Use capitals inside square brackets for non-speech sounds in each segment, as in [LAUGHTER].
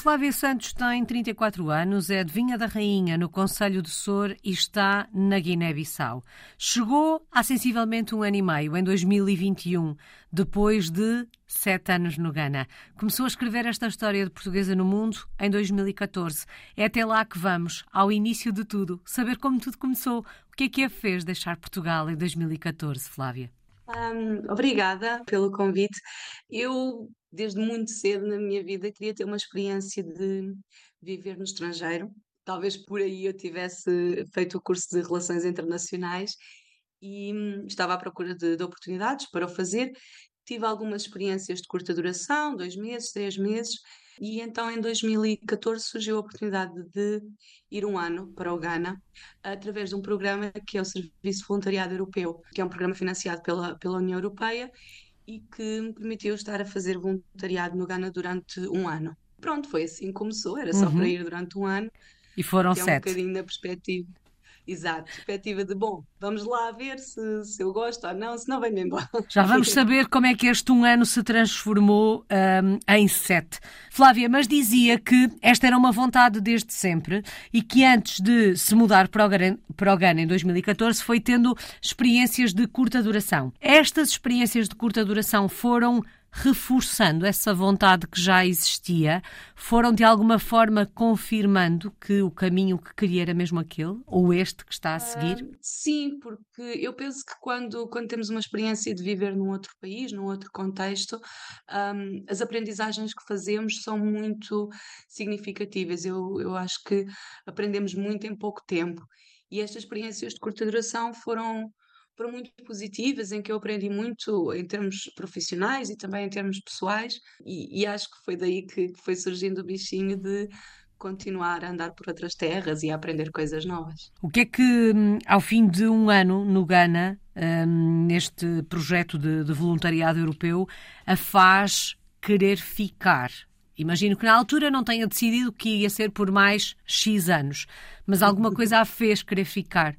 Flávia Santos tem 34 anos, é adivinha da rainha no Conselho de Sor e está na Guiné-Bissau. Chegou há sensivelmente um ano e meio, em 2021, depois de sete anos no Ghana. Começou a escrever esta história de portuguesa no mundo em 2014. É até lá que vamos, ao início de tudo, saber como tudo começou. O que é que a fez deixar Portugal em 2014, Flávia? Um, obrigada pelo convite. Eu desde muito cedo na minha vida queria ter uma experiência de viver no estrangeiro. Talvez por aí eu tivesse feito o curso de Relações Internacionais e hum, estava à procura de, de oportunidades para o fazer. Tive algumas experiências de curta duração, dois meses, três meses, e então em 2014 surgiu a oportunidade de ir um ano para o Ghana através de um programa que é o Serviço Voluntariado Europeu, que é um programa financiado pela, pela União Europeia e que me permitiu estar a fazer voluntariado no Ghana durante um ano. Pronto, foi assim que começou, era só uhum. para ir durante um ano. E foram que sete. É um bocadinho da perspectiva. Exato, perspectiva de bom, vamos lá ver se, se eu gosto ou não, se não venho embora. Já vamos [LAUGHS] saber como é que este um ano se transformou um, em sete. Flávia, mas dizia que esta era uma vontade desde sempre e que antes de se mudar para o, Ghana, para o Ghana em 2014 foi tendo experiências de curta duração. Estas experiências de curta duração foram reforçando essa vontade que já existia, foram de alguma forma confirmando que o caminho que queria era mesmo aquele, ou este que está a seguir? Uh, sim, porque eu penso que quando, quando temos uma experiência de viver num outro país, num outro contexto, um, as aprendizagens que fazemos são muito significativas. Eu, eu acho que aprendemos muito em pouco tempo. E estas experiências de curta duração foram foram muito positivas, em que eu aprendi muito em termos profissionais e também em termos pessoais, e, e acho que foi daí que foi surgindo o bichinho de continuar a andar por outras terras e a aprender coisas novas. O que é que, hum, ao fim de um ano no Ghana, um, neste projeto de, de voluntariado europeu, a faz querer ficar? Imagino que na altura não tenha decidido que ia ser por mais X anos, mas alguma [LAUGHS] coisa a fez querer ficar.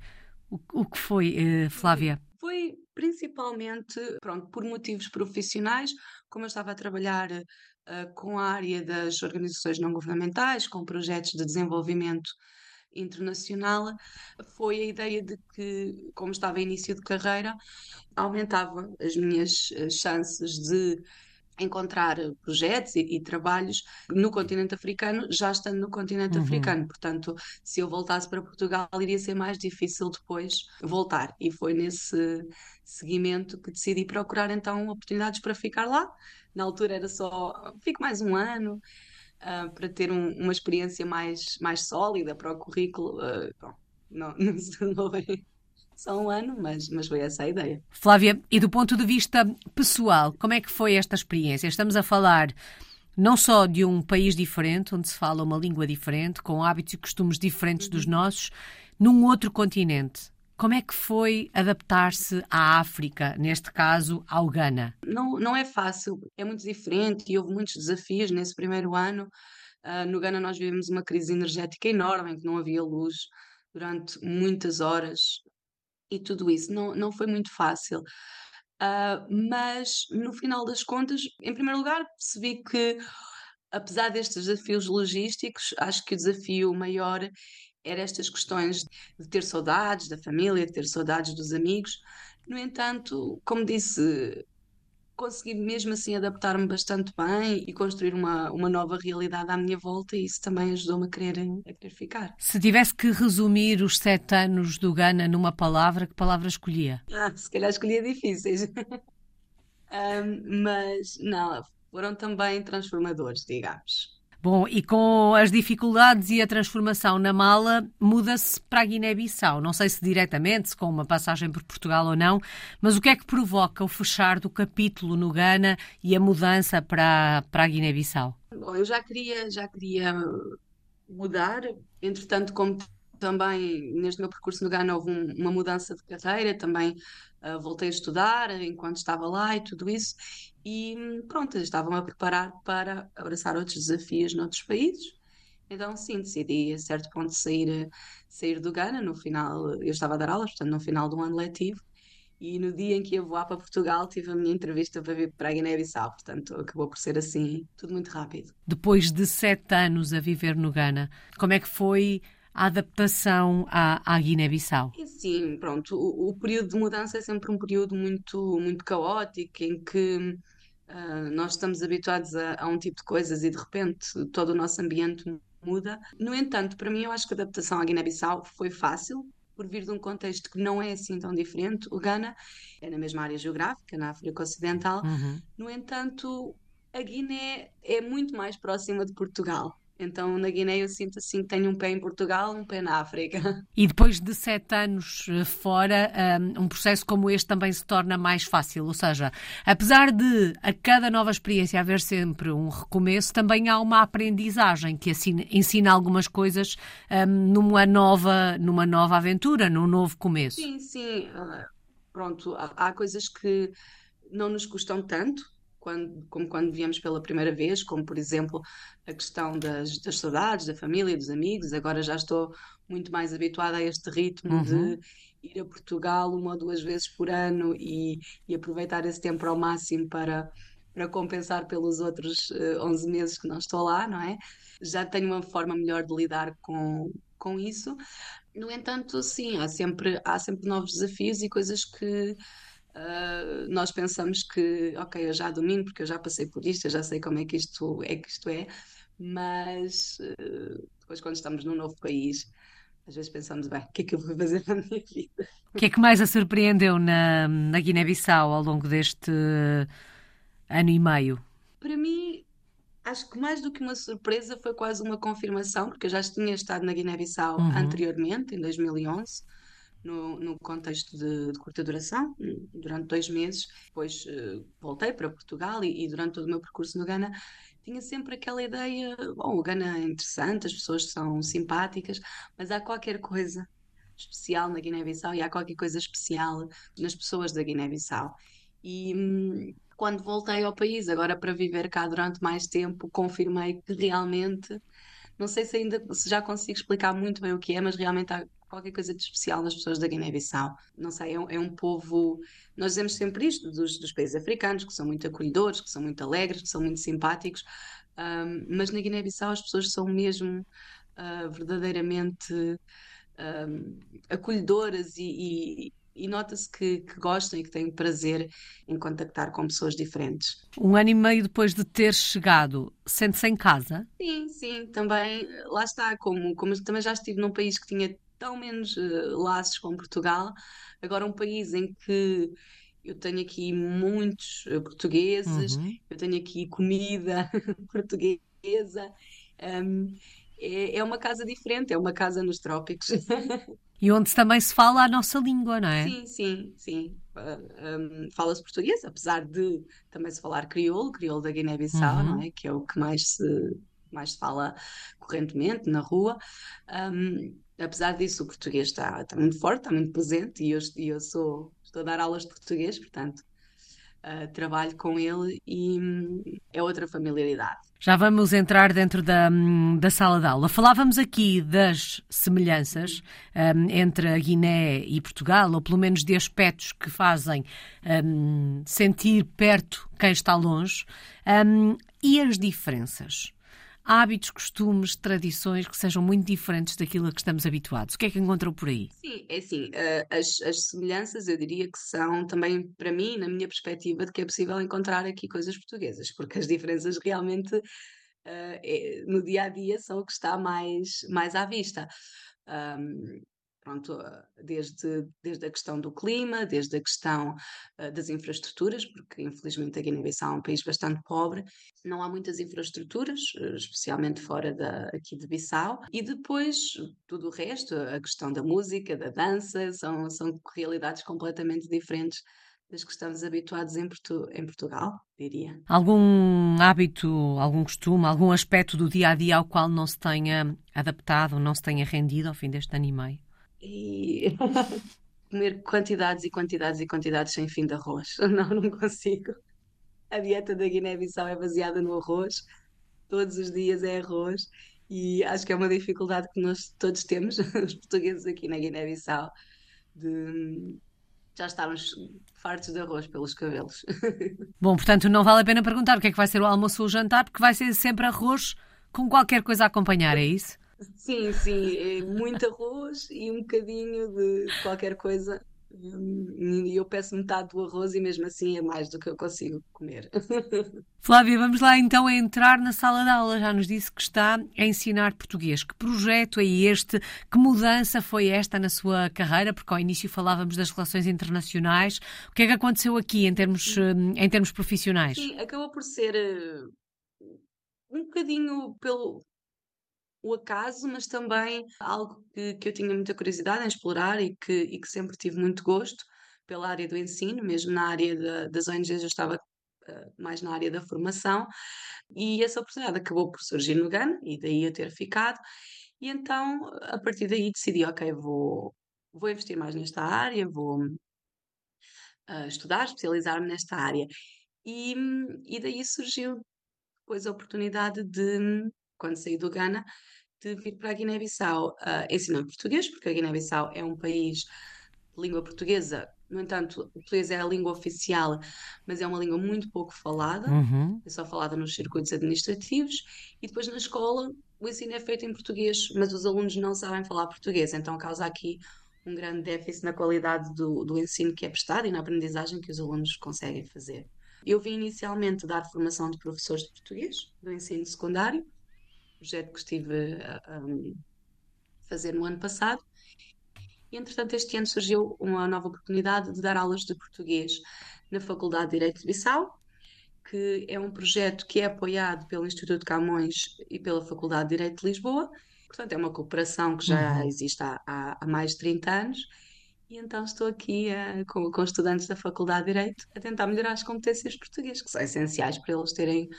O, o que foi, eh, Flávia? Foi principalmente, pronto, por motivos profissionais, como eu estava a trabalhar uh, com a área das organizações não governamentais, com projetos de desenvolvimento internacional, foi a ideia de que, como estava em início de carreira, aumentava as minhas eh, chances de encontrar projetos e, e, trabalhos no continente africano, já estando no continente uhum. africano. Portanto, se eu voltasse para Portugal, iria ser mais difícil depois voltar. E foi nesse seguimento que decidi procurar então oportunidades para ficar lá. Na altura era só, fico mais um ano. Uh, para ter um, uma experiência mais, mais sólida para o currículo, uh, bom, não, [LAUGHS] não, não, só um ano, mas, mas foi essa a ideia. Flávia, e do ponto de vista pessoal, como é que foi esta experiência? Estamos a falar não só de um país diferente, onde se fala uma língua diferente, com hábitos e costumes diferentes dos uhum. nossos, num outro continente. Como é que foi adaptar-se à África, neste caso ao Ghana? Não, não é fácil, é muito diferente e houve muitos desafios nesse primeiro ano. Uh, no Ghana nós vivemos uma crise energética enorme, em que não havia luz durante muitas horas e tudo isso. Não, não foi muito fácil. Uh, mas no final das contas, em primeiro lugar, percebi que, apesar destes desafios logísticos, acho que o desafio maior era estas questões de ter saudades da família, de ter saudades dos amigos. No entanto, como disse, consegui mesmo assim adaptar-me bastante bem e construir uma, uma nova realidade à minha volta e isso também ajudou-me a querer, a querer ficar. Se tivesse que resumir os sete anos do Ghana numa palavra, que palavra escolhia? Ah, se calhar escolhia difíceis. [LAUGHS] um, mas não, foram também transformadores, digamos. Bom, e com as dificuldades e a transformação na mala, muda-se para a Guiné-Bissau. Não sei se diretamente, se com uma passagem por Portugal ou não, mas o que é que provoca o fechar do capítulo no Ghana e a mudança para, para a Guiné-Bissau? Bom, eu já queria, já queria mudar, entretanto, como também neste meu percurso no Ghana houve um, uma mudança de carreira, também uh, voltei a estudar enquanto estava lá e tudo isso, e pronto, estava-me a preparar para abraçar outros desafios noutros países. Então, sim, decidi a certo ponto sair, sair do Ghana no final, eu estava a dar aulas, portanto, no final do ano letivo, e no dia em que ia voar para Portugal tive a minha entrevista para vir para a Guiné-Bissau, portanto acabou por ser assim, tudo muito rápido. Depois de sete anos a viver no Ghana, como é que foi a adaptação à, à Guiné-Bissau? Sim, pronto, o, o, período de mudança é sempre um período muito, muito caótico, em que uh, nós estamos habituados a, a um tipo de coisas e de repente todo o nosso ambiente muda. No entanto, para mim, eu acho que a adaptação à Guiné-Bissau foi fácil, por vir de um contexto que não é assim tão diferente. O Ghana é na mesma área geográfica, na África Ocidental. Uhum. No entanto, a Guiné é muito mais próxima de Portugal. Então, na Guiné, eu sinto assim que tenho um pé em Portugal, um pé na África. [LAUGHS] E depois de sete anos eh, fora, um processo como este também se torna mais fácil. Ou seja, apesar de a cada nova experiência haver sempre um recomeço, também há uma aprendizagem que ensina algumas coisas um, numa, nova, numa nova aventura, num novo começo. Sim, sim. Pronto, há coisas que não nos custam tanto, quando, como quando viemos pela primeira vez, como por exemplo a questão das, das saudades, da família, dos amigos. Agora já estou muito mais habituada a este ritmo uhum. de ir a Portugal uma ou duas vezes por ano e, e aproveitar esse tempo ao máximo para, para compensar pelos outros uh, eh, 11 meses que não estou lá, não é? Já tenho uma forma melhor de lidar com, com isso. No entanto, sim, há sempre, há sempre novos desafios e coisas que Uh, nós pensamos que, ok, eu já domino porque eu já passei por isto, eu já sei como é que isto é, que isto é mas uh, depois, quando estamos num novo país, às vezes pensamos, bem, o que é que eu vou fazer [LAUGHS] na minha vida? O que é que mais a surpreendeu na, na Guiné-Bissau ao longo deste ano e meio? Para mim, acho que mais do que uma surpresa foi quase uma confirmação, porque eu já tinha estado na Guiné-Bissau uhum. anteriormente, em 2011 no, no contexto de, de, curta duração, durante dois meses. Depois uh, voltei para Portugal e, e, durante todo o meu percurso no Ghana tinha sempre aquela ideia: bom, o Ghana é interessante, as pessoas são simpáticas, mas há qualquer coisa especial na Guiné-Bissau e há qualquer coisa especial nas pessoas da Guiné-Bissau. E hum, quando voltei ao país, agora para viver cá durante mais tempo, confirmei que realmente, não sei se ainda se já consigo explicar muito bem o que é, mas realmente há qualquer coisa de especial nas pessoas da Guiné-Bissau. Não sei, é um, é um, povo. Nós dizemos sempre isto dos, dos, países africanos, que são muito acolhedores, que são muito alegres, que são muito simpáticos, um, mas na Guiné-Bissau as pessoas são mesmo uh, verdadeiramente um, acolhedoras e, e e nota-se que, que, gostam e que têm prazer em contactar com pessoas diferentes. Um ano e meio depois de ter chegado, sente-se em casa? Sim, sim, também, lá está, como, como também já estive num país que tinha tão menos uh, laços com Portugal. Agora, um país em que eu tenho aqui muitos uh, portugueses, uhum. eu tenho aqui comida [LAUGHS] portuguesa. Um, é, é uma casa diferente, é uma casa nos trópicos. [LAUGHS] E onde também se fala a nossa língua, não é? Sim, sim, sim. Uh, um, Fala-se português, apesar de também se falar crioulo, crioulo da Guiné-Bissau, uhum. não é? Que é o que mais se, mais se fala correntemente na rua. Um, apesar disso, o português está, está muito forte, está muito presente e eu, eu sou, estou a dar aulas de português, portanto, uh, trabalho com ele e hum, é outra familiaridade. Já vamos entrar dentro da, hum, da sala de aula. Falávamos aqui das semelhanças um, entre a Guiné e Portugal, ou pelo menos de aspectos que fazem um, sentir perto quem está longe, um, e as diferenças hábitos, costumes, tradições que sejam muito diferentes daquilo a que estamos habituados. O que é que encontrou por aí? Sim, é assim, uh, as, as semelhanças eu diria que são também, para mim, na minha perspectiva, de que é possível encontrar aqui coisas portuguesas, porque as diferenças realmente uh, é, no dia a dia são o que está mais, mais à vista. Um, pronto, desde, desde a questão do clima, desde a questão uh, das infraestruturas, porque infelizmente a Guiné-Bissau é um país bastante pobre, não há muitas infraestruturas, uh, especialmente fora da, aqui de Bissau, e depois tudo o resto, a questão da música, da dança, são, são realidades completamente diferentes das que estamos habituados em, Portu em Portugal, diria. Algum hábito, algum costume, algum aspecto do dia a dia ao qual não se tenha adaptado, não se tenha rendido ao fim deste ano e meio? E [LAUGHS] comer quantidades e quantidades e quantidades sem fim de arroz. [LAUGHS] Não, não consigo. A dieta da Guiné-Bissau é baseada no arroz, todos os dias é arroz, e acho que é uma dificuldade que nós todos temos, [LAUGHS] os portugueses aqui na Guiné-Bissau, de, já estávamos fartos de arroz pelos cabelos. Bom, portanto, não vale a pena perguntar o que é que vai ser o almoço ou o jantar, porque vai ser sempre arroz com qualquer coisa a acompanhar, é isso? Sim, sim, é muito arroz e um bocadinho de qualquer coisa e eu peço metade do arroz e mesmo assim é mais do que eu consigo comer. [LAUGHS] Flávia, vamos lá então a entrar na sala de aula. Já nos disse que está a ensinar português. Que projeto é este? Que mudança foi esta na sua carreira? Porque ao início falávamos das relações internacionais. O que é que aconteceu aqui em termos, em termos profissionais? Sim, acabou por ser eh, um bocadinho pelo, o acaso, mas também algo que, que eu tinha muita curiosidade em explorar e que, e que sempre tive muito gosto pela área do ensino, mesmo na área da, das ONGs eu estava uh, mais na área da formação e essa oportunidade acabou por surgir no GAN e daí eu ter ficado e então a partir daí decidi, ok, vou, vou investir mais nesta área, vou uh, estudar, especializar-me nesta área. E, e daí surgiu depois a oportunidade de, quando saí do Ghana, de vir para a Guiné-Bissau uh, ensinar português, porque a Guiné-Bissau é um país de língua portuguesa. No entanto, o português é a língua oficial, mas é uma língua muito pouco falada, uhum. é só falada nos circuitos administrativos. E depois na escola o ensino é feito em português, mas os alunos não sabem falar português, então causa aqui um grande déficit na qualidade do, do ensino que é prestado e na aprendizagem que os alunos conseguem fazer. Eu vim inicialmente dar formação de professores de português do ensino secundário, projeto que estive a, a fazer no ano passado. E, entretanto, este ano surgiu uma nova oportunidade de dar aulas de português na Faculdade de Direito de Bissau, que é um projeto que é apoiado pelo Instituto Camões e pela Faculdade de Direito de Lisboa. Portanto, é uma cooperação que já uhum. existe há, há, há, mais de 30 anos. E então estou aqui uh, com, com estudantes da Faculdade de Direito a tentar melhorar as competências portuguesas, que são essenciais para eles terem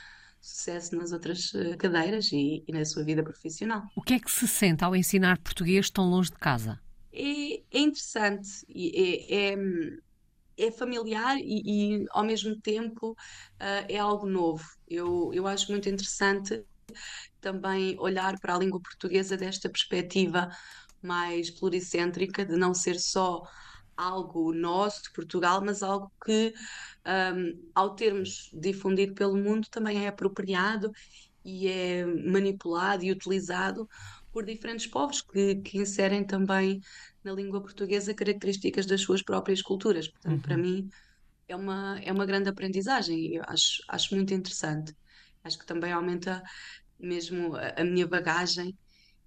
sucesso nas outras eh, cadeiras e, e, na sua vida profissional. O que é que se sente ao ensinar português tão longe de casa? É, é interessante, é, é, é familiar e, e, ao mesmo tempo uh, é algo novo. Eu, eu acho muito interessante também olhar para a língua portuguesa desta perspectiva mais pluricêntrica, de não ser só algo nosso de Portugal, mas algo que, um, ao termos difundido pelo mundo, também é apropriado e é manipulado e utilizado por diferentes povos que, que inserem também na língua portuguesa características das suas próprias culturas. Portanto, uhum. para mim é uma, é uma grande aprendizagem e eu acho, acho muito interessante. Acho que também aumenta mesmo a, a minha bagagem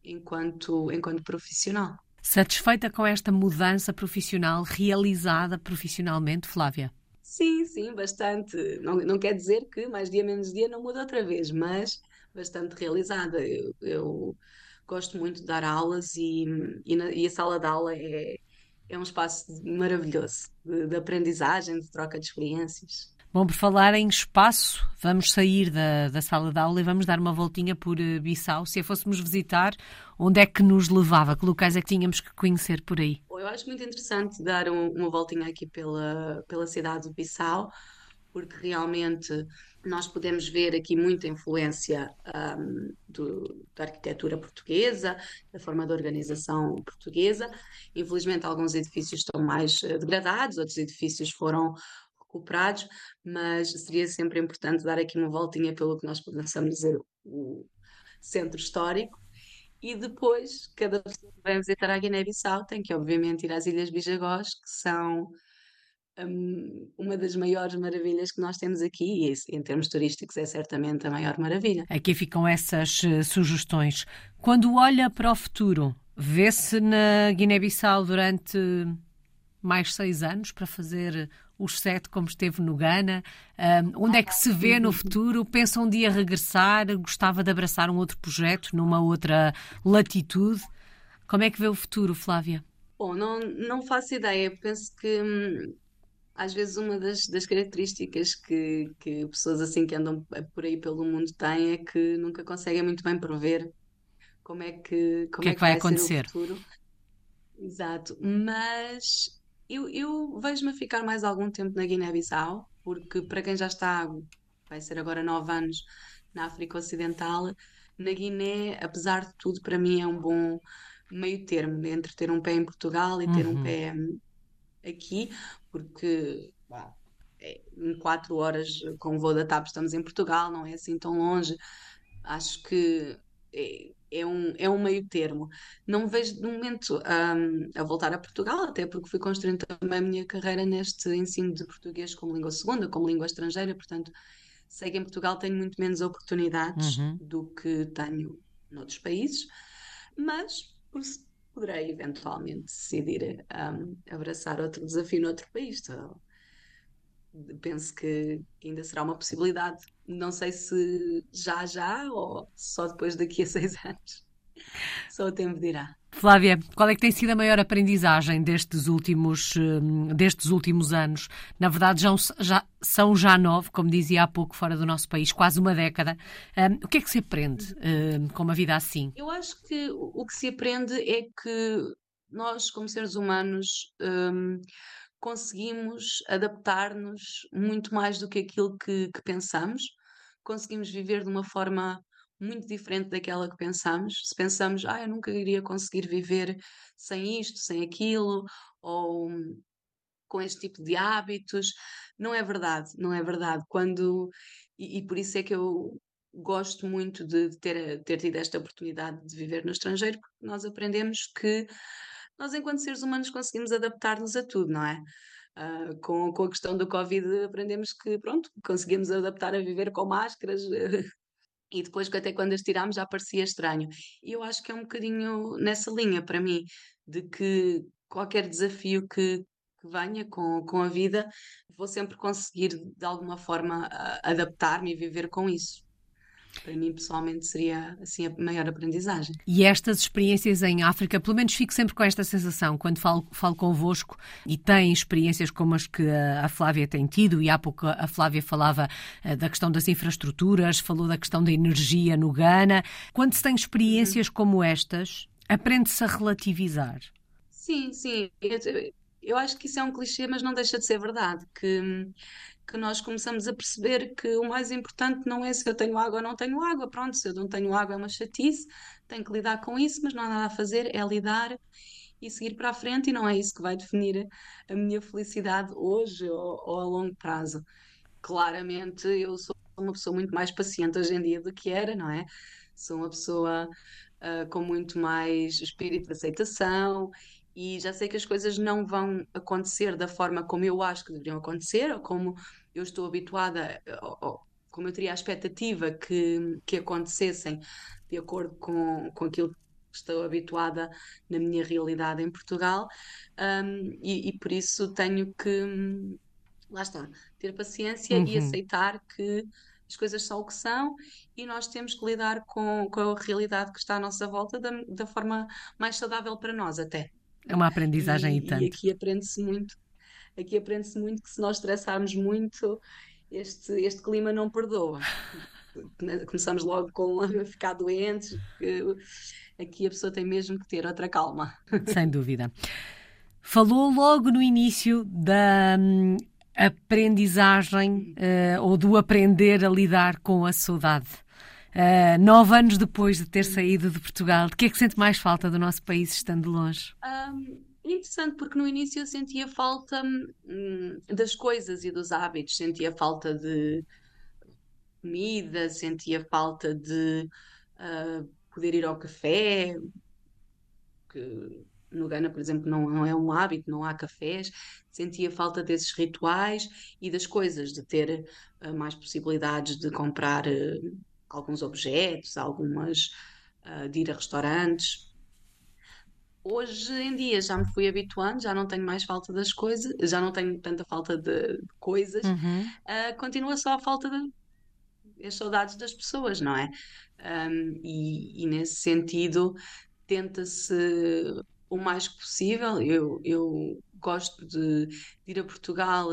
enquanto, enquanto profissional. Satisfeita com esta mudança profissional realizada profissionalmente, Flávia? Sim, sim, bastante. Não, não quer dizer que mais dia menos dia não muda outra vez, mas bastante realizada. Eu, eu gosto muito de dar aulas e, e, na, e, a sala de aula é, é um espaço maravilhoso de, de aprendizagem, de troca de experiências. Bom, por falar em espaço, vamos sair da, da sala de aula e vamos dar uma voltinha por uh, Bissau. Se a fôssemos visitar, onde é que nos levava? Que locais é que tínhamos que conhecer por aí? Eu acho muito interessante dar um, uma voltinha aqui pela, pela cidade de Bissau, porque realmente nós podemos ver aqui muita influência um, do, da arquitetura portuguesa, da forma de organização portuguesa. Infelizmente, alguns edifícios estão mais eh, degradados, outros edifícios foram recuperados, mas seria sempre importante dar aqui uma voltinha pelo que nós possamos dizer o centro histórico. E depois, cada pessoa que vai visitar a Guiné-Bissau tem que, obviamente, ir às Ilhas Bijagós, que são um, uma das maiores maravilhas que nós temos aqui, e em termos turísticos é certamente a maior maravilha. Aqui ficam essas uh, sugestões. Quando olha para o futuro, vê-se na Guiné-Bissau durante mais seis anos para fazer os sete, como esteve no Ghana? Um, onde é que se vê no futuro? Pensa um dia regressar? Gostava de abraçar um outro projeto numa outra latitude? Como é que vê o futuro, Flávia? Bom, não, não faço ideia. Penso que hum, às vezes uma das, das características que, que pessoas assim que andam por aí pelo mundo têm é que nunca conseguem muito bem prever como é que, como que é, é que vai, vai acontecer. Exato, mas eu, eu vejo-me ficar mais algum tempo na Guiné-Bissau, porque para quem já está, vai ser agora nove anos na África Ocidental, na Guiné, apesar de tudo, para mim é um bom meio termo entre ter um pé em Portugal e ter uhum. um pé aqui, porque bah, é, em quatro horas com o voo da TAP estamos em Portugal, não é assim tão longe. Acho que é, é um, é um meio termo. Não me vejo de momento um, a voltar a Portugal, até porque fui construindo também a minha carreira neste ensino de português como língua segunda, como língua estrangeira, portanto, sei que em Portugal tenho muito menos oportunidades uhum. do que tenho noutros países, mas poderei eventualmente decidir um, abraçar outro desafio noutro país. Então, penso que ainda será uma possibilidade. Não sei se já já ou só depois daqui a [LAUGHS] seis anos. Só o tempo dirá. Flávia, qual é que tem sido a maior aprendizagem destes últimos, hum, destes últimos anos? Na verdade, já, já, são já nove, como dizia há pouco, fora do nosso país, quase uma década. Um, o que é que se aprende um, com uma vida assim? Eu acho que o que se aprende é que nós, como seres humanos, um, conseguimos adaptar-nos muito mais do que aquilo que, que pensamos, conseguimos viver de uma forma muito diferente daquela que pensamos. Se pensamos, ah, eu nunca iria conseguir viver sem isto, sem aquilo, ou com este tipo de hábitos, não é verdade, não é verdade. Quando e, e por isso é que eu gosto muito de, ter, ter tido esta oportunidade de viver no estrangeiro, porque nós aprendemos que nós, enquanto seres humanos, conseguimos adaptar-nos a tudo, não é? Uh, com, com a questão do Covid, aprendemos que, pronto, conseguimos adaptar a viver com máscaras, [LAUGHS] e depois até quando as tirámos já parecia estranho. E eu acho que é um bocadinho nessa linha para mim, de que qualquer desafio que, que venha com, com a vida, vou sempre conseguir de alguma forma adaptar-me e viver com isso para mim pessoalmente seria assim a maior aprendizagem. E estas experiências em África, pelo menos fico sempre com esta sensação quando falo, falo convosco e tem experiências como as que a Flávia tem tido, e há pouco a Flávia falava eh, da questão das infraestruturas, falou da questão da energia no Ghana. Quando se tem experiências uhum. como estas, aprende-se a relativizar. Sim, sim. Eu, eu acho que isso é um clichê, mas não deixa de ser verdade. Que que nós começamos a perceber que o mais importante não é se eu tenho água ou não tenho água. Pronto, se eu não tenho água é uma chatice, tenho que lidar com isso, mas não há nada a fazer, é lidar e seguir para a frente, e não é isso que vai definir a minha felicidade hoje ou, ou a longo prazo. Claramente, eu sou uma pessoa muito mais paciente hoje em dia do que era, não é? Sou uma pessoa uh, com muito mais espírito de aceitação e já sei que as coisas não vão acontecer da forma como eu acho que deveriam acontecer, ou como eu estou habituada, ou, ou como eu teria a expectativa que, que acontecessem de acordo com, com aquilo que estou habituada na minha realidade em Portugal, um, e, e, por isso tenho que, lá está, ter paciência uhum. e aceitar que as coisas são o que são e nós temos que lidar com, com a realidade que está à nossa volta da, da forma mais saudável para nós, até. É uma aprendizagem e, e tanto. E aqui aprende-se muito. Aqui aprende-se muito que se nós estressarmos muito, este, este clima não perdoa. Começamos logo com [LAUGHS] a ficar doentes. Aqui a pessoa tem mesmo que ter outra calma. [LAUGHS] Sem dúvida. Falou logo no início da hum, aprendizagem uh, ou do aprender a lidar com a saudade. Uh, nove anos depois de ter saído de Portugal, de que é que sente mais falta do nosso país estando longe? Um, interessante, porque no início eu sentia falta hum, das coisas e dos hábitos, sentia falta de comida, sentia falta de uh, poder ir ao café, que no Ghana, por exemplo, não, não é um hábito, não há cafés, sentia falta desses rituais e das coisas, de ter uh, mais possibilidades de comprar. Uh, alguns objetos, algumas uh, de ir a restaurantes. Hoje em dia já me fui habituando, já não tenho mais falta das coisas, já não tenho tanta falta de, de coisas, uhum. uh, continua só a falta de as saudades das pessoas, não é? Um, e, e, nesse sentido tenta-se o mais possível. Eu, eu gosto de, de ir a Portugal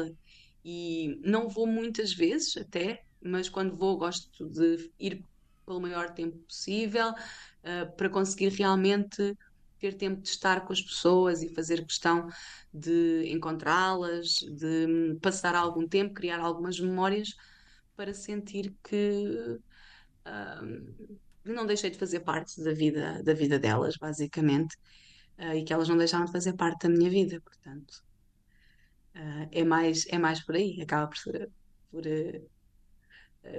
e não vou muitas vezes até, mas quando vou gosto de ir pelo maior tempo possível uh, para conseguir realmente ter tempo de estar com as pessoas e fazer questão de encontrá-las, de passar algum tempo, criar algumas memórias para sentir que uh, não deixei de fazer parte da vida, da vida delas, basicamente, uh, e que elas não deixaram de fazer parte da minha vida, portanto. Uh, é, mais, é mais por aí, acaba por, por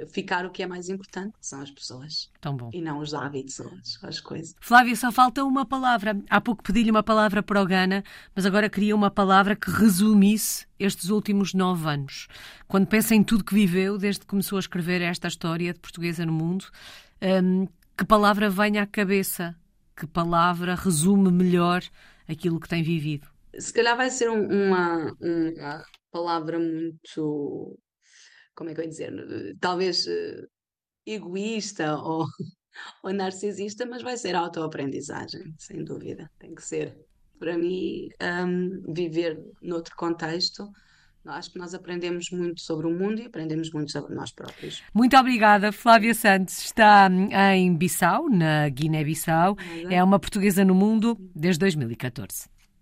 ficar o que é mais importante, que são as pessoas. Tão bom. E não os hábitos ou as coisas. Flávia, só falta uma palavra. Há pouco pedi-lhe uma palavra para o Gana, mas agora queria uma palavra que resumisse estes últimos nove anos. Quando pensa em tudo que viveu, desde que começou a escrever esta história de portuguesa no mundo, um, que palavra vem à cabeça? Que palavra resume melhor aquilo que tem vivido? Se calhar vai ser uma, uma palavra muito, como é que eu ia dizer, talvez uh, egoísta [LAUGHS] ou, ou narcisista, mas vai ser autoaprendizagem, sem dúvida. Tem que ser, para mim, um, viver noutro contexto Acho que nós aprendemos muito sobre o mundo e aprendemos muito sobre nós próprios. Muito obrigada. Flávia Santos está em Bissau, na Guiné-Bissau. É uma portuguesa no mundo desde 2014.